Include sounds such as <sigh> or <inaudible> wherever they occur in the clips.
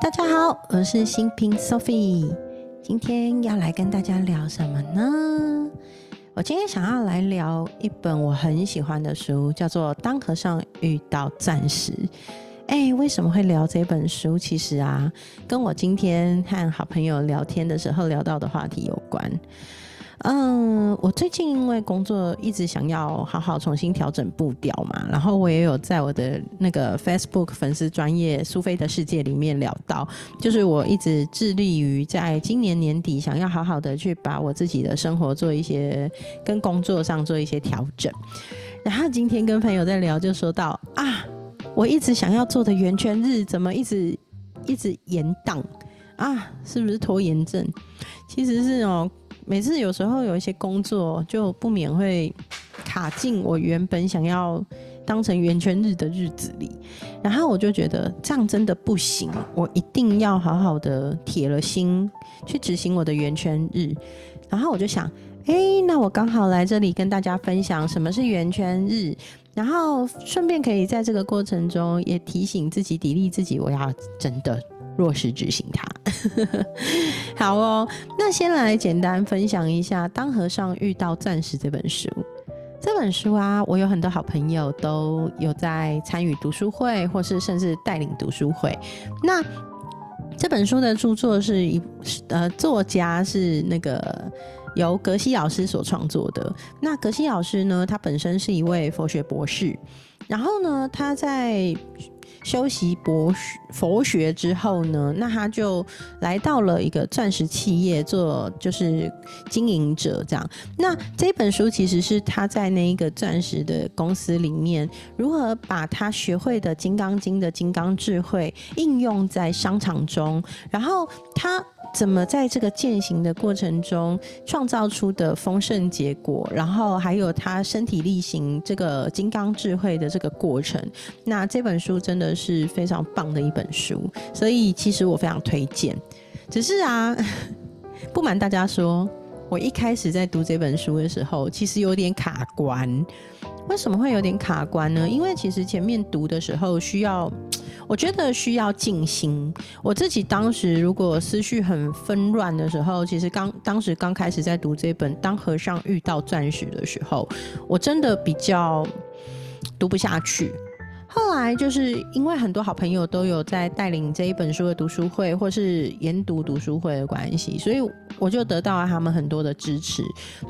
大家好，我是新平 Sophie，今天要来跟大家聊什么呢？我今天想要来聊一本我很喜欢的书，叫做《当和尚遇到钻石》。哎，为什么会聊这本书？其实啊，跟我今天和好朋友聊天的时候聊到的话题有关。嗯，我最近因为工作一直想要好好重新调整步调嘛，然后我也有在我的那个 Facebook 粉丝专业苏菲的世界里面聊到，就是我一直致力于在今年年底想要好好的去把我自己的生活做一些跟工作上做一些调整。然后今天跟朋友在聊，就说到啊，我一直想要做的圆圈日怎么一直一直延档啊？是不是拖延症？其实是哦。每次有时候有一些工作，就不免会卡进我原本想要当成圆圈日的日子里，然后我就觉得这样真的不行，我一定要好好的铁了心去执行我的圆圈日。然后我就想，哎，那我刚好来这里跟大家分享什么是圆圈日，然后顺便可以在这个过程中也提醒自己、砥砺自己，我要真的。落实执行它，<laughs> 好哦。那先来简单分享一下《当和尚遇到钻石》这本书。这本书啊，我有很多好朋友都有在参与读书会，或是甚至带领读书会。那这本书的著作是一呃，作家是那个由格西老师所创作的。那格西老师呢，他本身是一位佛学博士，然后呢，他在修习博学佛学之后呢，那他就来到了一个钻石企业做就是经营者这样。那这本书其实是他在那一个钻石的公司里面，如何把他学会的《金刚经》的金刚智慧应用在商场中，然后他。怎么在这个践行的过程中创造出的丰盛结果，然后还有他身体力行这个金刚智慧的这个过程，那这本书真的是非常棒的一本书，所以其实我非常推荐。只是啊，不瞒大家说，我一开始在读这本书的时候，其实有点卡关。为什么会有点卡关呢？因为其实前面读的时候需要，我觉得需要静心。我自己当时如果思绪很纷乱的时候，其实刚当时刚开始在读这本《当和尚遇到钻石》的时候，我真的比较读不下去。后来就是因为很多好朋友都有在带领这一本书的读书会，或是研读读书会的关系，所以我就得到了他们很多的支持。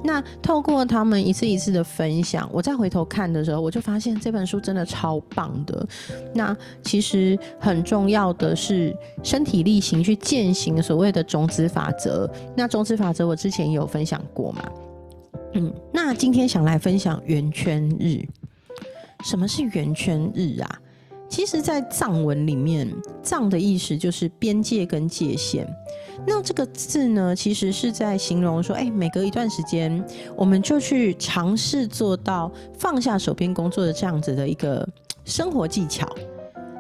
那透过他们一次一次的分享，我再回头看的时候，我就发现这本书真的超棒的。那其实很重要的是身体力行去践行所谓的种子法则。那种子法则我之前有分享过嘛？嗯，那今天想来分享圆圈日。什么是圆圈日啊？其实，在藏文里面，藏的意思就是边界跟界限。那这个字呢，其实是在形容说，哎，每隔一段时间，我们就去尝试做到放下手边工作的这样子的一个生活技巧。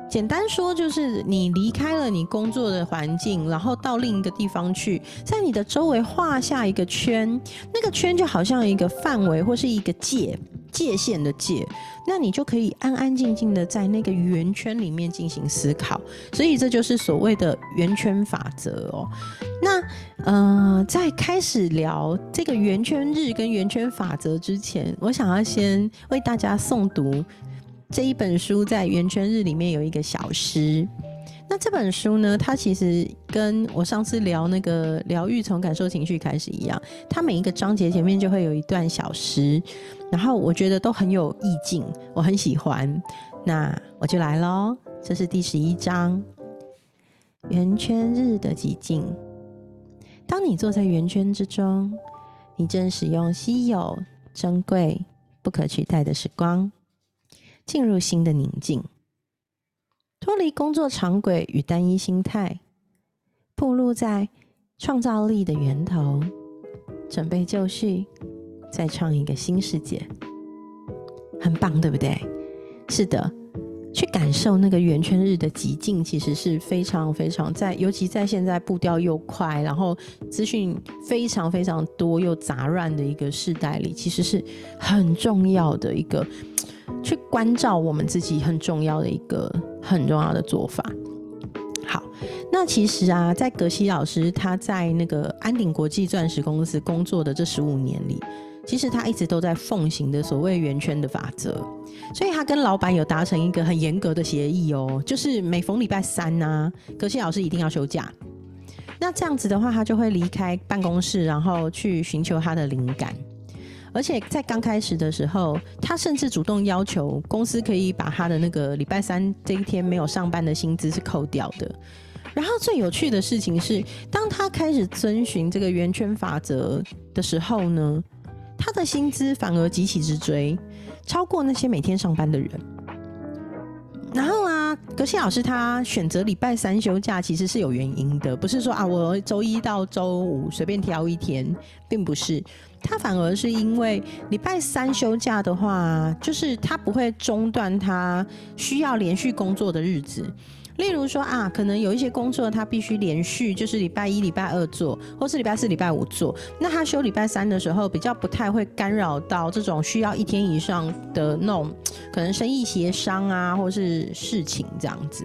简单说，就是你离开了你工作的环境，然后到另一个地方去，在你的周围画下一个圈，那个圈就好像一个范围或是一个界。界限的界，那你就可以安安静静的在那个圆圈里面进行思考，所以这就是所谓的圆圈法则哦。那呃，在开始聊这个圆圈日跟圆圈法则之前，我想要先为大家诵读这一本书，在圆圈日里面有一个小诗。那这本书呢？它其实跟我上次聊那个疗愈从感受情绪开始一样，它每一个章节前面就会有一段小诗，然后我觉得都很有意境，我很喜欢。那我就来喽，这是第十一章：圆圈日的寂静。当你坐在圆圈之中，你正使用稀有、珍贵、不可取代的时光，进入新的宁静。脱离工作常轨与单一心态，暴露在创造力的源头，准备就绪，再创一个新世界，很棒，对不对？是的，去感受那个圆圈日的极境，其实是非常非常在，尤其在现在步调又快，然后资讯非常非常多又杂乱的一个时代里，其实是很重要的一个。去关照我们自己很重要的一个很重要的做法。好，那其实啊，在格西老师他在那个安鼎国际钻石公司工作的这十五年里，其实他一直都在奉行的所谓圆圈的法则，所以他跟老板有达成一个很严格的协议哦，就是每逢礼拜三呢，格西老师一定要休假。那这样子的话，他就会离开办公室，然后去寻求他的灵感。而且在刚开始的时候，他甚至主动要求公司可以把他的那个礼拜三这一天没有上班的薪资是扣掉的。然后最有趣的事情是，当他开始遵循这个圆圈法则的时候呢，他的薪资反而急起直追，超过那些每天上班的人。然后啊，格西老师他选择礼拜三休假其实是有原因的，不是说啊我周一到周五随便挑一天，并不是，他反而是因为礼拜三休假的话，就是他不会中断他需要连续工作的日子。例如说啊，可能有一些工作他必须连续，就是礼拜一、礼拜二做，或是礼拜四、礼拜五做。那他休礼拜三的时候，比较不太会干扰到这种需要一天以上的那种可能生意协商啊，或是事情这样子。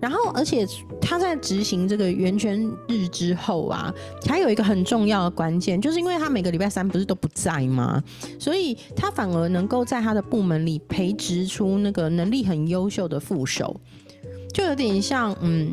然后，而且他在执行这个圆圈日之后啊，还有一个很重要的关键，就是因为他每个礼拜三不是都不在吗？所以他反而能够在他的部门里培植出那个能力很优秀的副手。就有点像，嗯，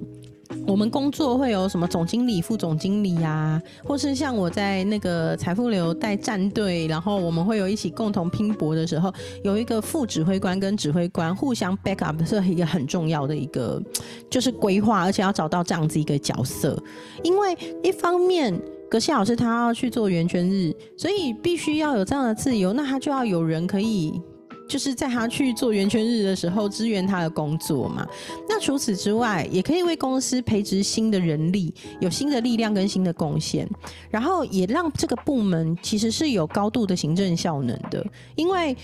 我们工作会有什么总经理、副总经理呀，或是像我在那个财富流带战队，然后我们会有一起共同拼搏的时候，有一个副指挥官跟指挥官互相 back up 是一个很重要的一个，<tsk> 就是规划，而且要找到这样子一个角色，因为一方面格西老师他要去做圆圈日，所以必须要有这样的自由，那他就要有人可以。就是在他去做圆圈日的时候，支援他的工作嘛。那除此之外，也可以为公司培植新的人力，有新的力量跟新的贡献，然后也让这个部门其实是有高度的行政效能的，因为。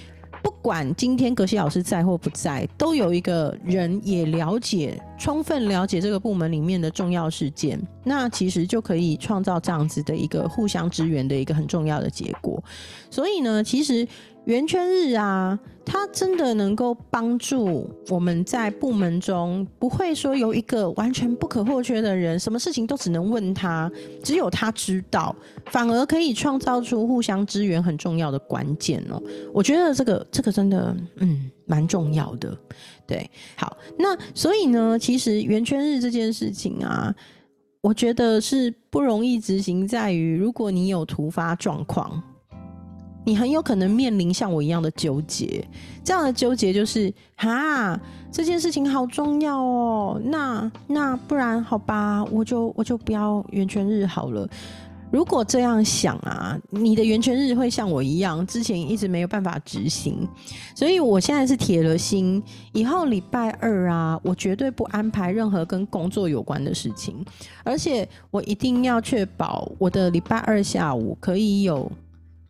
不管今天格西老师在或不在，都有一个人也了解、充分了解这个部门里面的重要事件，那其实就可以创造这样子的一个互相支援的一个很重要的结果。所以呢，其实圆圈日啊。它真的能够帮助我们在部门中不会说有一个完全不可或缺的人，什么事情都只能问他，只有他知道，反而可以创造出互相支援很重要的关键哦。我觉得这个这个真的嗯蛮重要的。对，好，那所以呢，其实圆圈日这件事情啊，我觉得是不容易执行，在于如果你有突发状况。你很有可能面临像我一样的纠结，这样的纠结就是哈，这件事情好重要哦，那那不然好吧，我就我就不要圆圈日好了。如果这样想啊，你的圆圈日会像我一样，之前一直没有办法执行，所以我现在是铁了心，以后礼拜二啊，我绝对不安排任何跟工作有关的事情，而且我一定要确保我的礼拜二下午可以有。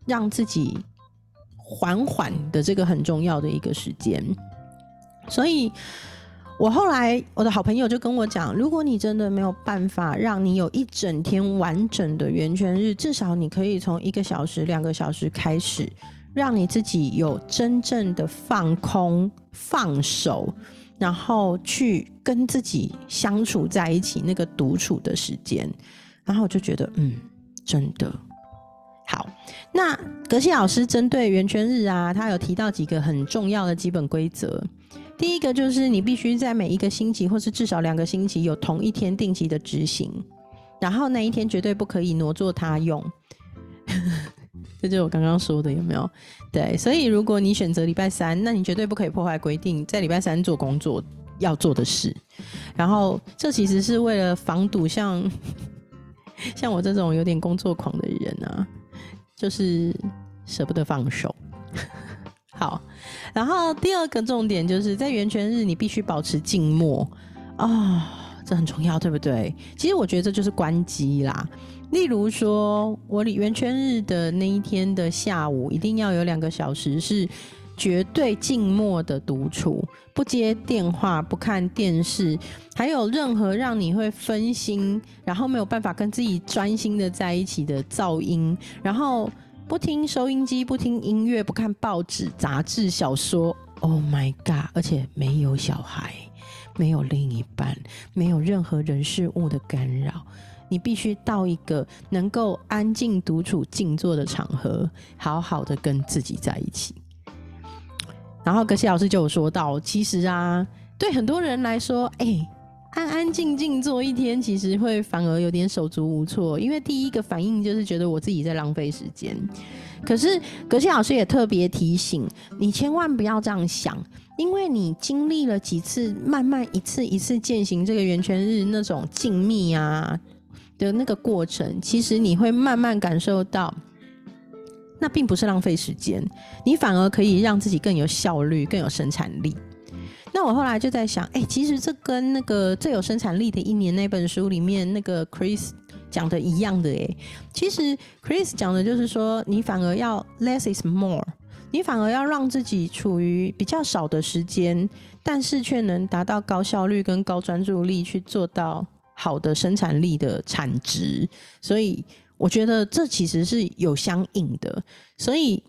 让自己缓缓的这个很重要的一个时间，所以我后来我的好朋友就跟我讲，如果你真的没有办法让你有一整天完整的圆圈日，至少你可以从一个小时、两个小时开始，让你自己有真正的放空、放手，然后去跟自己相处在一起那个独处的时间，然后我就觉得，嗯，真的。好，那格西老师针对圆圈日啊，他有提到几个很重要的基本规则。第一个就是你必须在每一个星期，或是至少两个星期有同一天定期的执行，然后那一天绝对不可以挪作他用。<laughs> 这就是我刚刚说的，有没有？对，所以如果你选择礼拜三，那你绝对不可以破坏规定，在礼拜三做工作要做的事。然后这其实是为了防堵像 <laughs> 像我这种有点工作狂的人啊。就是舍不得放手，<laughs> 好。然后第二个重点就是在圆圈日，你必须保持静默啊，这很重要，对不对？其实我觉得这就是关机啦。例如说，我圆圈日的那一天的下午，一定要有两个小时是绝对静默的独处，不接电话，不看电视，还有任何让你会分心，然后没有办法跟自己专心的在一起的噪音，然后不听收音机，不听音乐，不看报纸、杂志、小说。Oh my god！而且没有小孩，没有另一半，没有任何人事物的干扰。你必须到一个能够安静独处、静坐的场合，好好的跟自己在一起。然后格西老师就有说到，其实啊，对很多人来说，哎，安安静静坐一天，其实会反而有点手足无措，因为第一个反应就是觉得我自己在浪费时间。可是格西老师也特别提醒你，千万不要这样想，因为你经历了几次，慢慢一次一次践行这个圆圈日那种静谧啊。的那个过程，其实你会慢慢感受到，那并不是浪费时间，你反而可以让自己更有效率、更有生产力。那我后来就在想，哎，其实这跟那个最有生产力的一年那本书里面那个 Chris 讲的一样的，哎，其实 Chris 讲的就是说，你反而要 less is more，你反而要让自己处于比较少的时间，但是却能达到高效率跟高专注力去做到。好的生产力的产值，所以我觉得这其实是有相应的，所以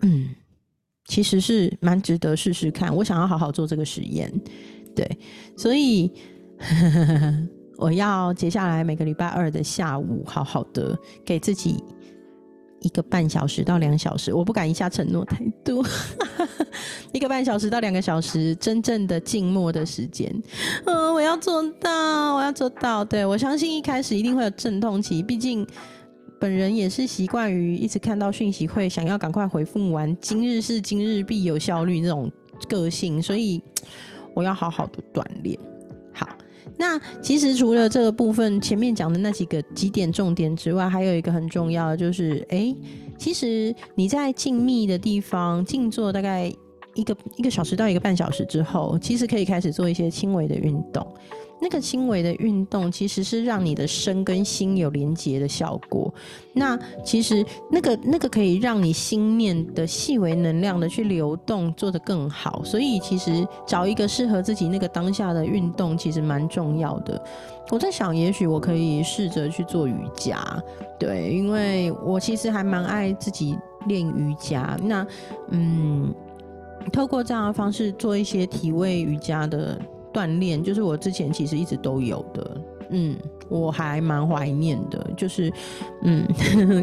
嗯，其实是蛮值得试试看。我想要好好做这个实验，对，所以 <laughs> 我要接下来每个礼拜二的下午，好好的给自己。一个半小时到两小时，我不敢一下承诺太多。<laughs> 一个半小时到两个小时，真正的静默的时间，嗯，我要做到，我要做到。对我相信一开始一定会有阵痛期，毕竟本人也是习惯于一直看到讯息会想要赶快回复完，今日事今日必有效率那种个性，所以我要好好的锻炼。好那其实除了这个部分前面讲的那几个几点重点之外，还有一个很重要的就是，哎，其实你在静谧的地方静坐大概一个一个小时到一个半小时之后，其实可以开始做一些轻微的运动。那个轻微的运动其实是让你的身跟心有连接的效果。那其实那个那个可以让你心念的细微能量的去流动，做得更好。所以其实找一个适合自己那个当下的运动，其实蛮重要的。我在想，也许我可以试着去做瑜伽，对，因为我其实还蛮爱自己练瑜伽。那嗯，透过这样的方式做一些体位瑜伽的。锻炼就是我之前其实一直都有的，嗯，我还蛮怀念的，就是嗯，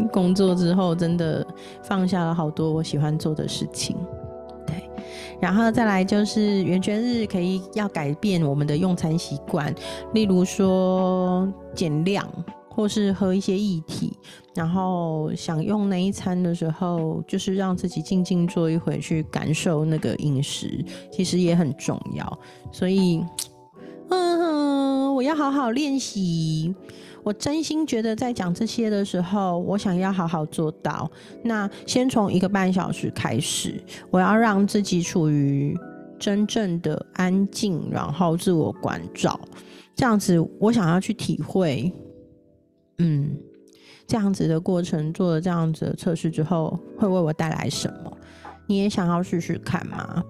工作之后真的放下了好多我喜欢做的事情，对，然后再来就是圆圈日可以要改变我们的用餐习惯，例如说减量。或是喝一些液体，然后想用那一餐的时候，就是让自己静静坐一会，去感受那个饮食，其实也很重要。所以，<tsk> 嗯哼，我要好好练习。我真心觉得，在讲这些的时候，我想要好好做到。那先从一个半小时开始，我要让自己处于真正的安静，然后自我关照，这样子，我想要去体会。嗯，这样子的过程做了这样子的测试之后，会为我带来什么？你也想要试试看吗？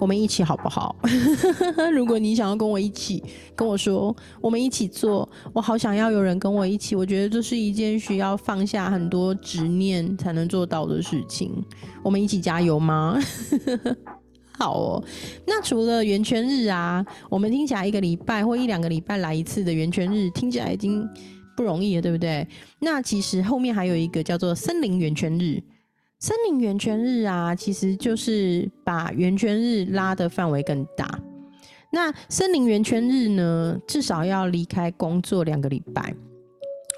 我们一起好不好？<laughs> 如果你想要跟我一起，跟我说，我们一起做。我好想要有人跟我一起。我觉得这是一件需要放下很多执念才能做到的事情。我们一起加油吗？<laughs> 好哦。那除了圆圈日啊，我们听起来一个礼拜或一两个礼拜来一次的圆圈日，听起来已经。不容易的，对不对？那其实后面还有一个叫做森林圆圈日。森林圆圈日啊，其实就是把圆圈日拉的范围更大。那森林圆圈日呢，至少要离开工作两个礼拜。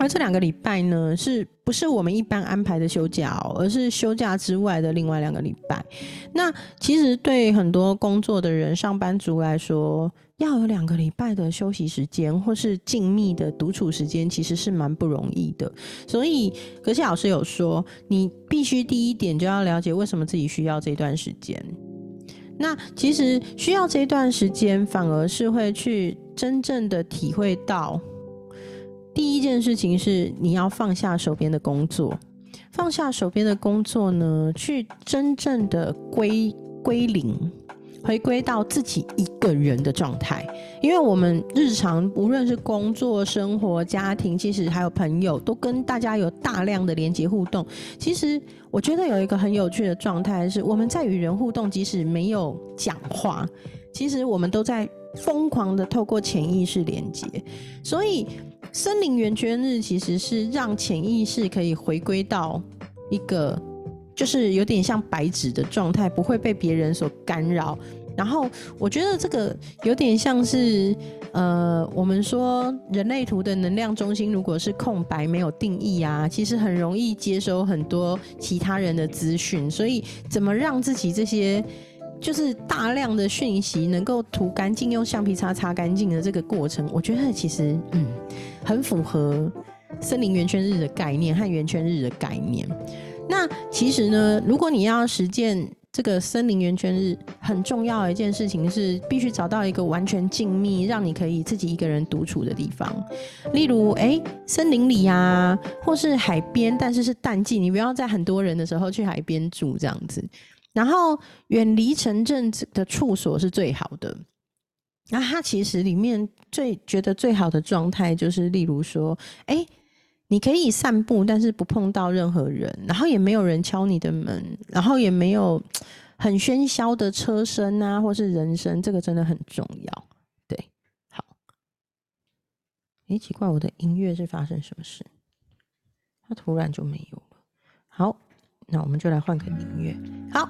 而这两个礼拜呢，是不是我们一般安排的休假，而是休假之外的另外两个礼拜？那其实对很多工作的人、上班族来说，要有两个礼拜的休息时间，或是静谧的独处时间，其实是蛮不容易的。所以，格西老师有说，你必须第一点就要了解为什么自己需要这段时间。那其实需要这段时间，反而是会去真正的体会到。第一件事情是你要放下手边的工作，放下手边的工作呢，去真正的归归零，回归到自己一个人的状态。因为我们日常无论是工作、生活、家庭，其实还有朋友，都跟大家有大量的连接互动。其实我觉得有一个很有趣的状态是，我们在与人互动，即使没有讲话，其实我们都在疯狂的透过潜意识连接，所以森林圆圈日其实是让潜意识可以回归到一个就是有点像白纸的状态，不会被别人所干扰。然后我觉得这个有点像是，呃，我们说人类图的能量中心如果是空白没有定义啊，其实很容易接收很多其他人的资讯。所以怎么让自己这些就是大量的讯息能够涂干净，用橡皮擦擦干净的这个过程，我觉得其实嗯很符合森林圆圈日的概念和圆圈日的概念。那其实呢，如果你要实践。这个森林圆圈日很重要的一件事情是，必须找到一个完全静谧，让你可以自己一个人独处的地方。例如，哎，森林里呀，或是海边，但是是淡季，你不要在很多人的时候去海边住这样子。然后，远离城镇的处所是最好的。那它其实里面最觉得最好的状态，就是例如说，哎。你可以散步，但是不碰到任何人，然后也没有人敲你的门，然后也没有很喧嚣的车声啊，或是人声，这个真的很重要。对，好。哎，奇怪，我的音乐是发生什么事？它突然就没有了。好，那我们就来换个音乐。好。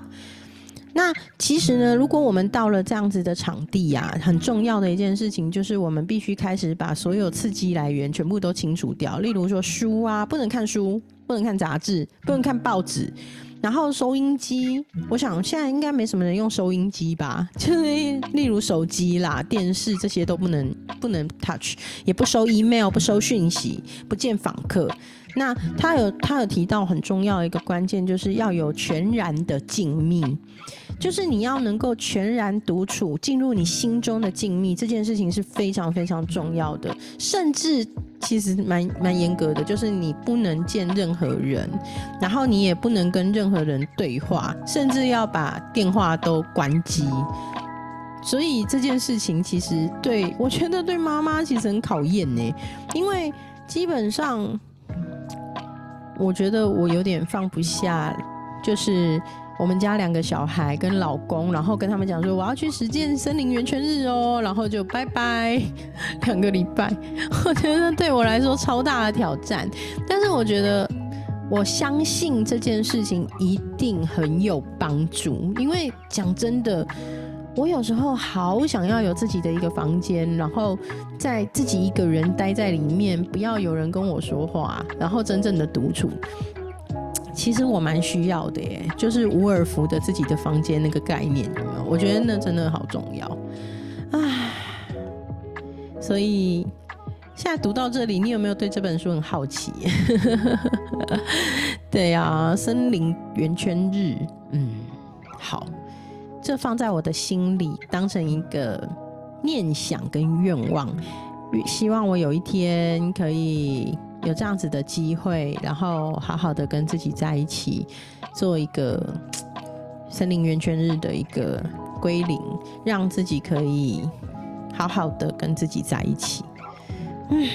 那其实呢，如果我们到了这样子的场地呀，很重要的一件事情就是我们必须开始把所有刺激来源全部都清除掉。例如说书啊，不能看书，不能看杂志，不能看报纸。然后收音机，我想现在应该没什么人用收音机吧？就是 <laughs> 例如手机啦、电视这些都不能不能 touch，也不收 email，不收讯息，不见访客。那他有他有提到很重要的一个关键，就是要有全然的静谧，就是你要能够全然独处，进入你心中的静谧，这件事情是非常非常重要的。甚至其实蛮蛮严格的，就是你不能见任何人，然后你也不能跟任何人对话，甚至要把电话都关机。所以这件事情其实对我觉得对妈妈其实很考验呢，因为基本上。我觉得我有点放不下，就是我们家两个小孩跟老公，然后跟他们讲说我要去实践森林圆圈日哦，然后就拜拜两个礼拜。我觉得对我来说超大的挑战，但是我觉得我相信这件事情一定很有帮助，因为讲真的。我有时候好想要有自己的一个房间，然后在自己一个人待在里面，不要有人跟我说话，然后真正的独处。其实我蛮需要的耶，就是伍尔夫的自己的房间那个概念，有没有？我觉得那真的好重要。唉，所以现在读到这里，你有没有对这本书很好奇？<laughs> 对呀，森林圆圈日，嗯，好。这放在我的心里，当成一个念想跟愿望，希望我有一天可以有这样子的机会，然后好好的跟自己在一起，做一个森林圆圈日的一个归零，让自己可以好好的跟自己在一起。嗯，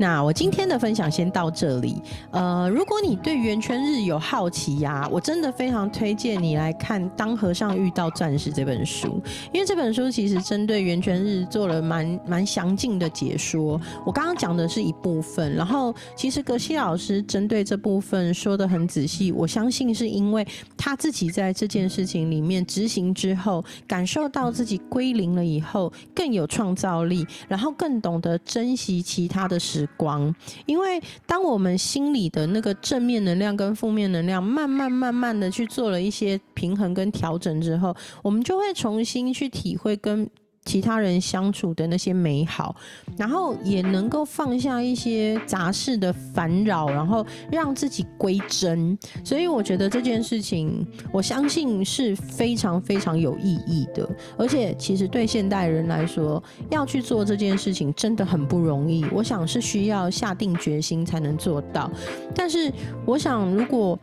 那我今天的分享先到这里。呃，如果你对圆圈日有好奇呀，我真的非常推荐你来看《当和尚遇到钻石》这本书，因为这本书其实针对圆圈日做了蛮蛮详尽的解说。我刚刚讲的是一部分，然后其实格西老师针对这部分说的很仔细。我相信是因为他自己在这件事情里面执行之后，感受到自己归零了以后更有创造力，然后更懂得珍惜其他的时。光，因为当我们心里的那个正面能量跟负面能量慢慢慢慢的去做了一些平衡跟调整之后，我们就会重新去体会跟。其他人相处的那些美好，然后也能够放下一些杂事的烦扰，然后让自己归真。所以我觉得这件事情，我相信是非常非常有意义的。而且，其实对现代人来说，要去做这件事情真的很不容易。我想是需要下定决心才能做到。但是，我想如果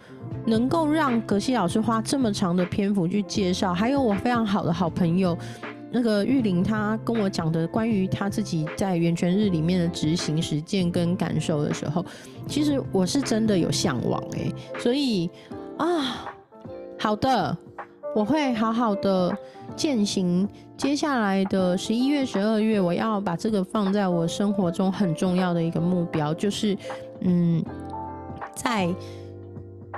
能够让葛西老师花这么长的篇幅去介绍，还有我非常好的好朋友。那个玉玲，她跟我讲的关于她自己在圆圈日里面的执行实践跟感受的时候，其实我是真的有向往哎，所以啊，好的，我会好好的践行。接下来的十一月、十二月，我要把这个放在我生活中很重要的一个目标，就是嗯，在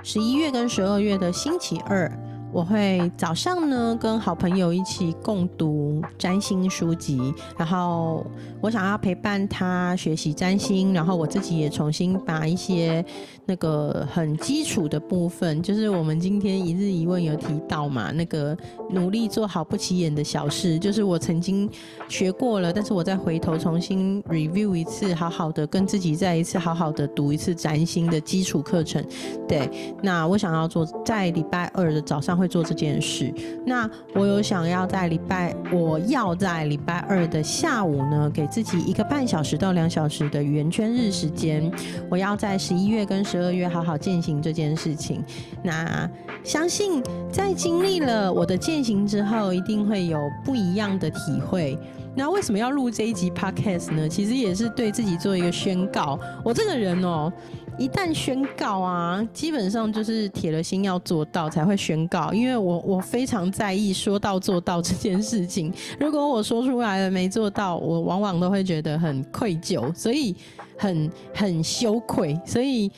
十一月跟十二月的星期二。我会早上呢跟好朋友一起共读占星书籍，然后我想要陪伴他学习占星，然后我自己也重新把一些那个很基础的部分，就是我们今天一日一问有提到嘛，那个努力做好不起眼的小事，就是我曾经学过了，但是我再回头重新 review 一次，好好的跟自己再一次好好的读一次占星的基础课程。对，那我想要做在礼拜二的早上。会做这件事。那我有想要在礼拜，我要在礼拜二的下午呢，给自己一个半小时到两小时的圆圈日时间。我要在十一月跟十二月好好践行这件事情。那相信在经历了我的践行之后，一定会有不一样的体会。那为什么要录这一集 podcast 呢？其实也是对自己做一个宣告。我这个人哦。一旦宣告啊，基本上就是铁了心要做到才会宣告，因为我我非常在意说到做到这件事情。<laughs> 如果我说出来了没做到，我往往都会觉得很愧疚，所以很很羞愧。所以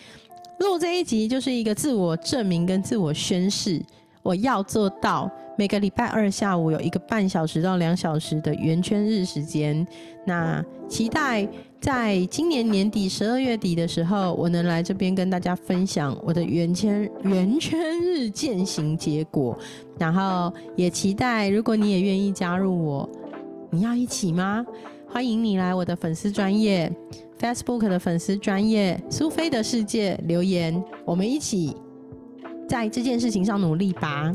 录这一集就是一个自我证明跟自我宣誓，我要做到。每个礼拜二下午有一个半小时到两小时的圆圈日时间，那期待在今年年底十二月底的时候，我能来这边跟大家分享我的圆圈圆圈日践行结果，然后也期待如果你也愿意加入我，你要一起吗？欢迎你来我的粉丝专业 Facebook 的粉丝专业苏菲的世界留言，我们一起在这件事情上努力吧。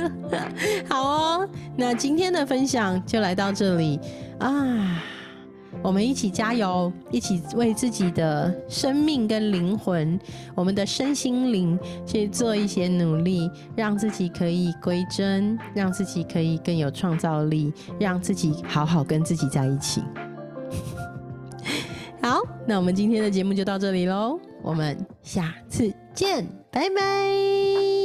<laughs> 好哦，那今天的分享就来到这里啊！我们一起加油，一起为自己的生命跟灵魂，我们的身心灵去做一些努力，让自己可以归真，让自己可以更有创造力，让自己好好跟自己在一起。<laughs> 好，那我们今天的节目就到这里喽，我们下次见，拜拜。